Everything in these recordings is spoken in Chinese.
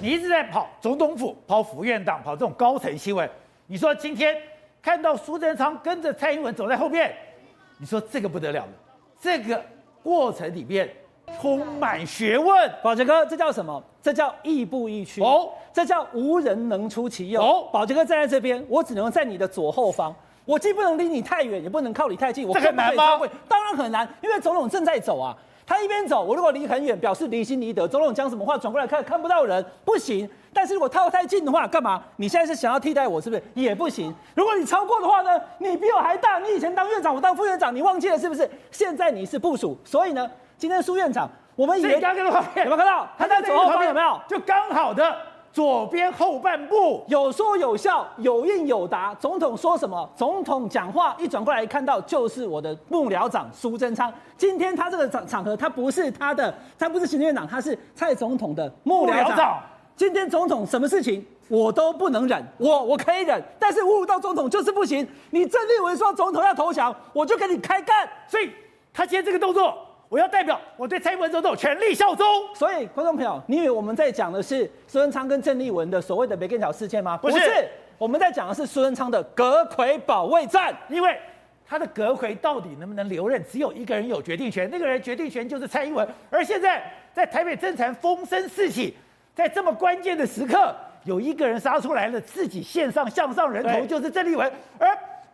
你一直在跑总统府、跑府院党、跑这种高层新闻。你说今天看到苏贞昌跟着蔡英文走在后面，你说这个不得了了。这个过程里面充满学问。宝杰哥，这叫什么？这叫亦步亦趋。哦，这叫无人能出其右。哦，宝杰哥站在这边，我只能在你的左后方。我既不能离你太远，也不能靠你太近。这很难吗？当然很难，因为总统正在走啊。他一边走，我如果离很远，表示离心离德。总统讲什么话，转过来看看不到人，不行。但是如果靠太近的话，干嘛？你现在是想要替代我，是不是？也不行。如果你超过的话呢？你比我还大，你以前当院长，我当副院长，你忘记了是不是？现在你是部署，所以呢，今天苏院长，我们以为刚刚的画面有没有看到？他在左后方有没有？就刚好的。左边后半部有说有笑，有应有答。总统说什么？总统讲话一转过来看到就是我的幕僚长苏贞昌。今天他这个场场合，他不是他的，他不是行政院长，他是蔡总统的幕僚长。今天总统什么事情我都不能忍，我我可以忍，但是侮辱到总统就是不行。你郑立文说总统要投降，我就跟你开干。所以他今天这个动作。我要代表我对蔡英文总统全力效忠。所以，观众朋友，你以为我们在讲的是苏贞昌跟郑丽文的所谓的梅根桥事件吗？不是，不是，我们在讲的是苏贞昌的阁魁保卫战。因为他的阁魁到底能不能留任，只有一个人有决定权，那个人决定权就是蔡英文。而现在在台北政坛风声四起，在这么关键的时刻，有一个人杀出来了，自己献上向上人头，就是郑丽文。而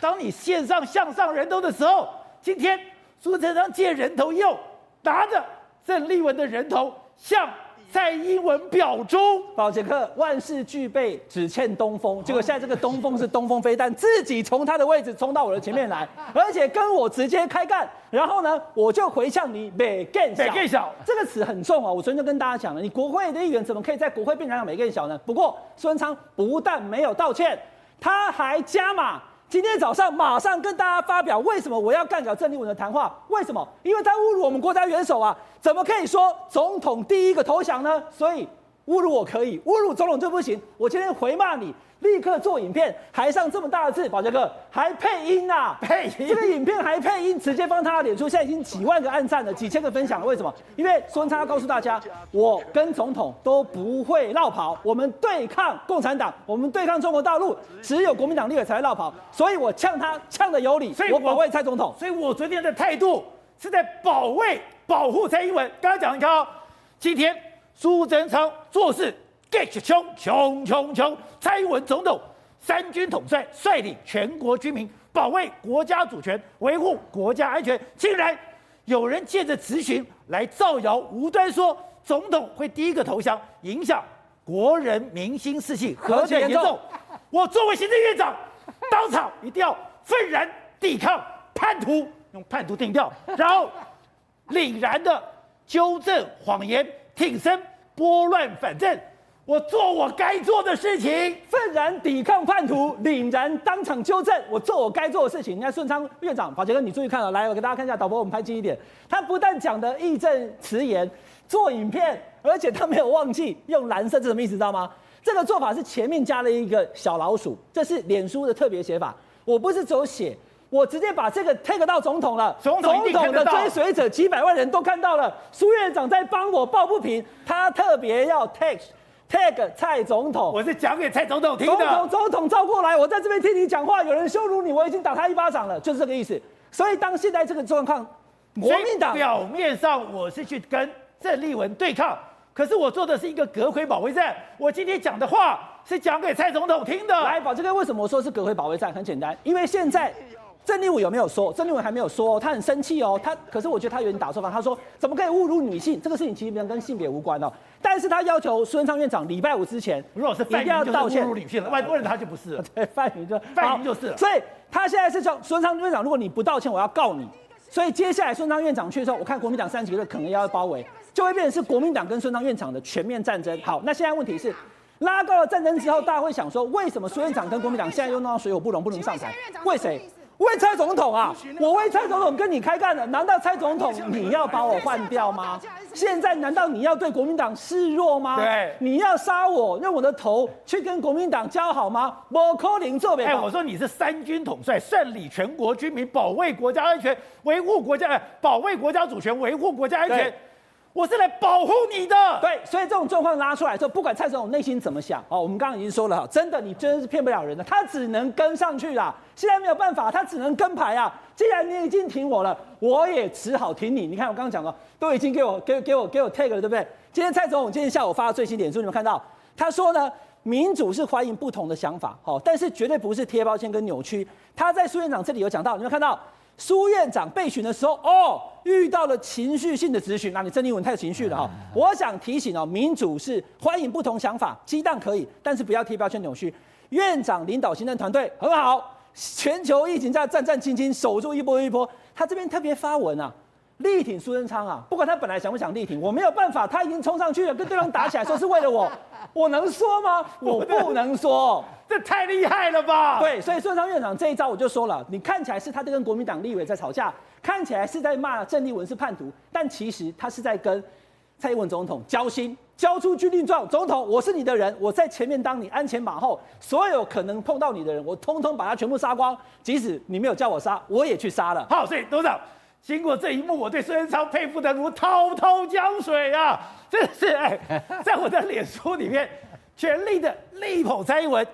当你献上向上人头的时候，今天。苏贞昌借人头又拿着郑丽文的人头向蔡英文表忠。宝杰克，万事俱备，只欠东风。结果现在这个东风是东风飞弹，自己从他的位置冲到我的前面来，而且跟我直接开干。然后呢，我就回向你美更小。美更小这个词很重啊！我昨天就跟大家讲了，你国会的议员怎么可以在国会辩讲美更小呢？不过苏贞昌不但没有道歉，他还加码。今天早上马上跟大家发表，为什么我要干掉郑立文的谈话？为什么？因为他侮辱我们国家元首啊！怎么可以说总统第一个投降呢？所以侮辱我可以，侮辱总统就不行。我今天回骂你。立刻做影片，还上这么大的字，宝杰哥还配音啊？配音，这个影片还配音，直接帮他脸书，现在已经几万个按赞了，几千个分享了。为什么？因为苏贞昌要告诉大家，我跟总统都不会落跑，我们对抗共产党，我们对抗中国大陆，只有国民党立委才会落跑，所以我呛他呛的有理，所以我保卫蔡总统，所以我昨天的态度是在保卫、保护蔡英文。刚刚讲，你看哦，今天苏贞昌做事。get 穷穷穷穷！蔡英文总统三军统帅率领全国军民保卫国家主权，维护国家安全。竟然有人借着咨询来造谣，无端说总统会第一个投降，影响国人民心士气，何等严重！我作为行政院长，当场一定要愤然抵抗叛徒，用叛徒定调，然后凛然的纠正谎言，挺身拨乱反正。我做我该做的事情，愤然抵抗叛徒，凛然当场纠正。我做我该做的事情。你看顺昌院长，保杰哥，你注意看了，来，我给大家看一下，导播，我们拍近一点。他不但讲的义正辞严，做影片，而且他没有忘记用蓝色，这什么意思？知道吗？这个做法是前面加了一个小老鼠，这是脸书的特别写法。我不是只有写，我直接把这个 take 到总统了。总统的追随者几百万人都看到了，苏院长在帮我抱不平，他特别要 take。tag 蔡总统，我是讲给蔡总统听的。总统，总统照过来，我在这边听你讲话，有人羞辱你，我已经打他一巴掌了，就是这个意思。所以当现在这个状况，国民党表面上我是去跟郑丽文对抗，可是我做的是一个阁揆保卫战。我今天讲的话是讲给蔡总统听的。来，宝这个，为什么我说是隔回保卫战？很简单，因为现在。郑丽文有没有说？郑丽文还没有说，他很生气哦。他可是我觉得他有点打错方，他说怎么可以侮辱女性？这个事情其实跟性别无关哦。但是他要求苏贞昌院长礼拜五之前，如果是一定要道歉，侮辱女性了，外国人他就不是了。对，范云就范云就是了。所以他现在是叫苏贞昌院长，如果你不道歉，我要告你。所以接下来孙昌院长去的时候，我看国民党三十几个可能要包围，就会变成是国民党跟孙昌院长的全面战争。好，那现在问题是拉高了战争之后，大家会想说，为什么苏院长跟国民党现在又闹到水火不容，不能上台？为谁？为蔡总统啊！我为蔡总统跟你开干了，难道蔡总统你要把我换掉吗？现在难道你要对国民党示弱吗？对，你要杀我，用我的头去跟国民党交好吗？不可能做不到。哎，我说你是三军统帅，率领全国军民保卫国家安全，维护国家，保卫国家主权，维护国家安全。我是来保护你的。对，所以这种状况拉出来之后，不管蔡总统内心怎么想，哦，我们刚刚已经说了哈，真的，你真的是骗不了人的，他只能跟上去啦。现在没有办法，他只能跟牌啊。既然你已经挺我了，我也只好挺你。你看我刚刚讲了，都已经给我给给我给我 tag 了，对不对？今天蔡总统今天下午发的最新脸书，你们看到他说呢？民主是欢迎不同的想法，好，但是绝对不是贴标签跟扭曲。他在苏院长这里有讲到，你们看到苏院长被询的时候，哦，遇到了情绪性的质询，那你郑丽文太情绪了哈。我想提醒哦，民主是欢迎不同想法，鸡蛋可以，但是不要贴标签扭曲。院长领导行政团队很好，全球疫情在战战兢兢守住一波一波。他这边特别发文啊。力挺苏贞昌啊！不管他本来想不想力挺，我没有办法，他已经冲上去了，跟对方打起来，说是为了我，我能说吗？我不能说，这太厉害了吧？对，所以苏贞昌院长这一招我就说了，你看起来是他在跟国民党立委在吵架，看起来是在骂郑丽文是叛徒，但其实他是在跟蔡英文总统交心，交出军令状，总统，我是你的人，我在前面当你鞍前马后，所有可能碰到你的人，我通通把他全部杀光，即使你没有叫我杀，我也去杀了。好，所以董事长。经过这一幕，我对苏贞昌佩服得如滔滔江水啊！真的是哎，在我的脸书里面，全力的力捧蔡英文。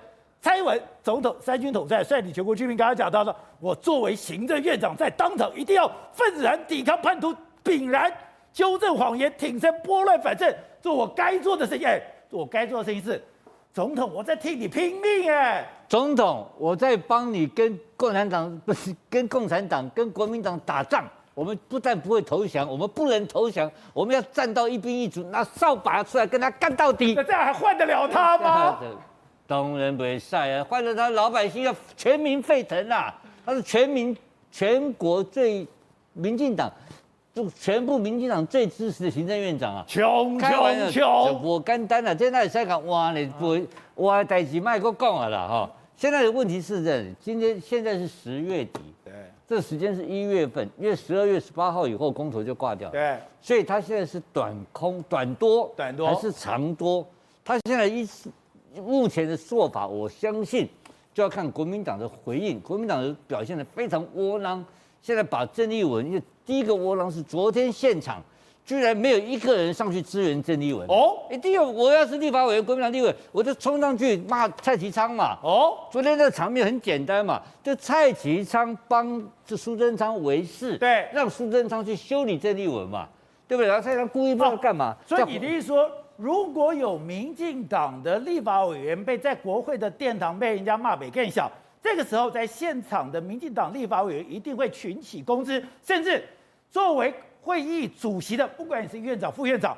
蔡英文总统三军统帅，率领全国军民，刚刚讲到了，我作为行政院长，在当场一定要愤然抵抗叛徒，炳然纠正谎言，挺身拨乱反正，做我该做的事情。哎，做我该做的事情是，总统，我在替你拼命哎！总统，我在帮你跟共产党不是跟共产党跟国民党打仗。我们不但不会投降，我们不能投降，我们要站到一兵一卒，拿扫把出来跟他干到底。那这样还换得了他吗？当然不会晒啊，换了他老百姓要全民沸腾啊！他是全民全国最民进党，就全部民进党最支持的行政院长啊！穷穷穷！我干单了，在那里在讲哇，你不我还代志卖过讲了哈。现在的问题是这样，今天现在是十月底。这个时间是一月份，因为十二月十八号以后公投就挂掉了，对，所以他现在是短空短多，短多还是长多？他现在一目前的做法，我相信就要看国民党的回应。国民党的表现的非常窝囊，现在把郑丽文，因为第一个窝囊是昨天现场。居然没有一个人上去支援郑丽文哦！一定有，我要是立法委员，国民党立委，我就冲上去骂蔡其昌嘛！哦，昨天那个场面很简单嘛，就蔡其昌帮这苏贞昌维事，对，让苏贞昌去修理郑丽文嘛，对不对？然后蔡其昌故意不知道干嘛。所以你的意思说，如果有民进党的立法委员被在国会的殿堂被人家骂北更小，这个时候在现场的民进党立法委员一定会群起攻之，甚至作为。会议主席的，不管你是院长、副院长，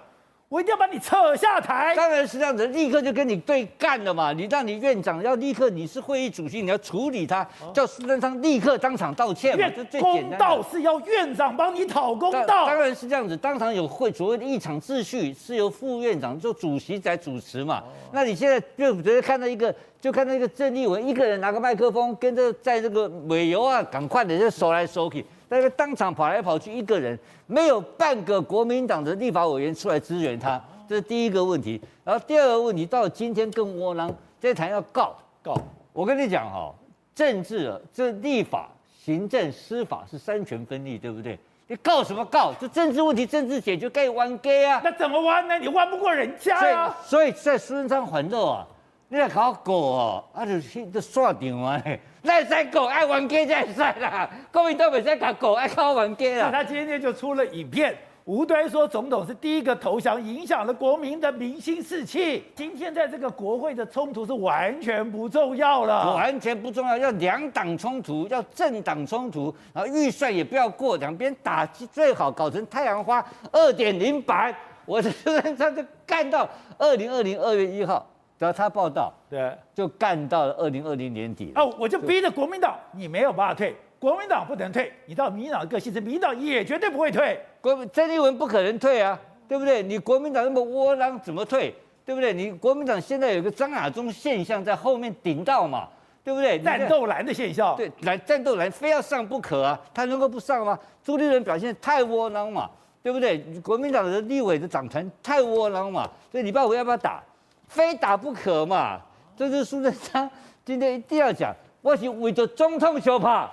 我一定要把你扯下台。当然是这样子，立刻就跟你对干了嘛。你让你院长要立刻，你是会议主席，你要处理他，叫苏贞昌立刻当场道歉嘛。最。公道是要院长帮你讨公道。当然是这样子，当场有会所谓的议场秩序是由副院长就主席在主持嘛。那你现在就觉得看到一个，就看到一个郑丽文一个人拿个麦克风，跟着在这个美游啊，赶快的就收来收去。那个当场跑来跑去，一个人没有半个国民党的立法委员出来支援他，这是第一个问题。然后第二个问题，到了今天更窝囊，这谈要告告。我跟你讲哈，政治啊，这立法、行政、司法是三权分立，对不对？你告什么告？就政治问题，政治解决，该弯给啊。那怎么弯呢？你弯不过人家啊。所以，所以在苏贞昌环肉啊，你来搞狗哦，啊就就刷掉啊。那在狗爱玩 gay 在在啦，国民党本身搞狗爱靠玩 gay 啦。他今天就出了影片，无端说总统是第一个投降，影响了国民的民心士气。今天在这个国会的冲突是完全不重要了，完全不重要，要两党冲突，要政党冲突，然后预算也不要过，两边打击最好搞成太阳花二点零版，我这他就干到二零二零二月一号。只要他报道，对，就干到了二零二零年底哦，我就逼着国民党，你没有办法退，国民党不能退，你到民进党的个性是，民进党也绝对不会退。国郑立文不可能退啊，对不对？你国民党那么窝囊，怎么退？对不对？你国民党现在有个张亚中现象在后面顶到嘛，对不对？战斗蓝的现象，对，蓝战斗蓝非要上不可啊，他能够不上吗？朱立伦表现太窝囊嘛，对不对？国民党的立委的党团太窝囊嘛，所以礼拜五要不要打？非打不可嘛！这是苏贞昌今天一定要讲，我是为着总统相拍，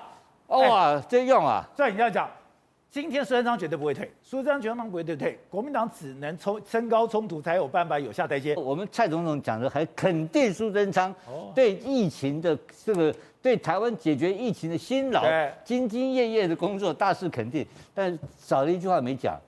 哇，这样啊！所以你要讲，今天苏贞昌绝对不会退，苏贞昌绝对不会退退，国民党只能冲升高冲突才有办法有下台阶。我们蔡总统讲的还肯定苏贞昌对疫情的这个对台湾解决疫情的辛劳，兢兢业业的工作大事肯定，但少了一句话没讲，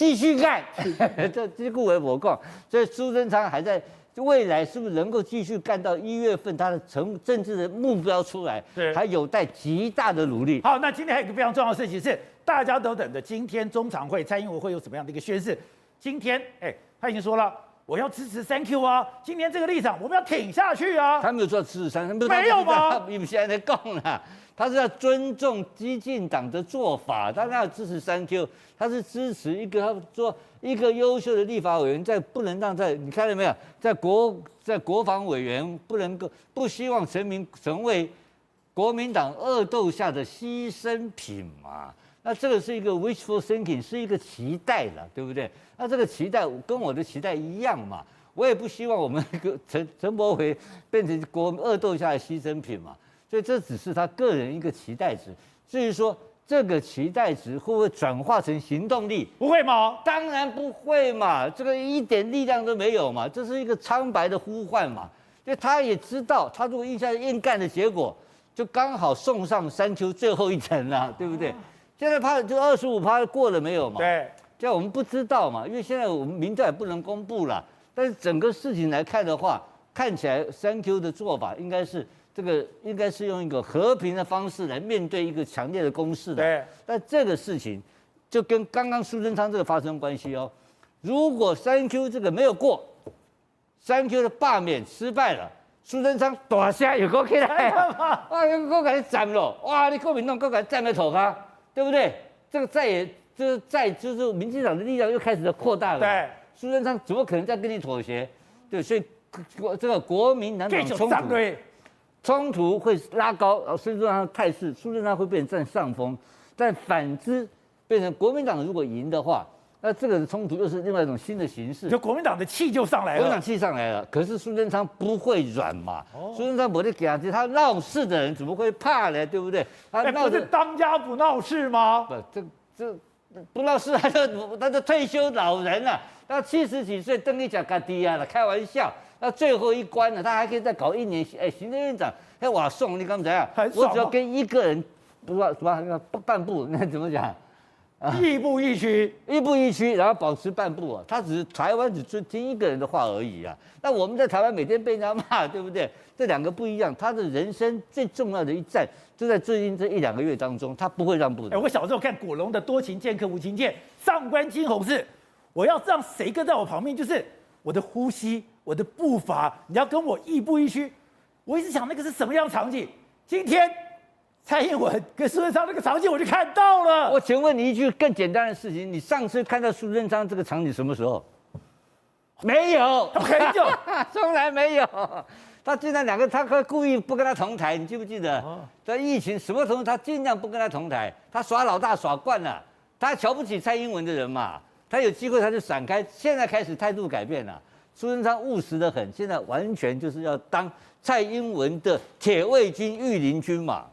继续干。这这顾为我讲，所以苏贞昌还在。未来是不是能够继续干到一月份？他的成政治的目标出来，还有待极大的努力。好，那今天还有一个非常重要的事情是，大家都等着今天中常会蔡英文会有什么样的一个宣誓。今天，哎，他已经说了，我要支持三 Q 啊，今天这个立场我们要挺下去啊。他没有说支持三 Q，没有吗？你们现在在讲了，他是要尊重激进党的做法，他要支持三 Q，他是支持一个他说。一个优秀的立法委员，在不能让在你看到没有，在国在国防委员不能够不希望成名成为国民党恶斗下的牺牲品嘛？那这个是一个 wishful thinking，是一个期待了，对不对？那这个期待跟我的期待一样嘛？我也不希望我们 陈陈柏惟变成国恶斗下的牺牲品嘛？所以这只是他个人一个期待值。至于说。这个期待值会不会转化成行动力？不会吗？当然不会嘛，这个一点力量都没有嘛，这是一个苍白的呼唤嘛。因为他也知道，他如果硬下硬干的结果，就刚好送上山丘最后一层了，对不对？现在怕就二十五趴过了没有嘛？对，这样我们不知道嘛，因为现在我们民调也不能公布了。但是整个事情来看的话，看起来三 Q 的做法应该是。这个应该是用一个和平的方式来面对一个强烈的攻势的。对。但这个事情就跟刚刚苏贞昌这个发生关系哦。如果三 Q 这个没有过，三 Q 的罢免失败了，苏贞昌大声又过起来，哇，又过来站了，哇，你国民党过来站在头上，对不对？这个再也就是再就是民进党的力量又开始扩大了。对。苏贞昌怎么可能再跟你妥协？对，所以国这个国民党党冲突。冲突会拉高，然后苏贞昌的态势，苏贞昌会变成占上风。但反之，变成国民党如果赢的话，那这个冲突又是另外一种新的形式。就国民党的气就上来了。国民党气上来了，可是苏贞昌不会软嘛。哦、苏贞昌不会给他，他闹事的人怎么会怕呢？对不对？他闹不是当家不闹事吗？不，这这不闹事，他就他就退休老人了，他七十几岁，登一甲嘎低啊了，开玩笑。那最后一关呢？他还可以再搞一年。哎，行政院长，哎，我送你刚才啊，我只要跟一个人，不是什么那个半步，那怎么讲？亦步亦趋，亦步亦趋，然后保持半步啊。他只是台湾只尊听一个人的话而已啊。那我们在台湾每天被人家骂，对不对？这两个不一样。他的人生最重要的一战，就在最近这一两个月当中，他不会让步的。哎，我小时候看古龙的《多情剑客无情剑》，上官金鸿是，我要让谁跟在我旁边，就是我的呼吸。我的步伐，你要跟我亦步亦趋。我一直想那个是什么样的场景？今天蔡英文跟苏贞昌那个场景，我就看到了。我请问你一句更简单的事情：你上次看到苏贞昌这个场景什么时候？没有，很久，从来没有。他竟然两个，他故意不跟他同台，你记不记得？在疫情什么时候他尽量不跟他同台，他耍老大耍惯了，他瞧不起蔡英文的人嘛，他有机会他就闪开。现在开始态度改变了。苏贞昌务实的很，现在完全就是要当蔡英文的铁卫军、御林军嘛。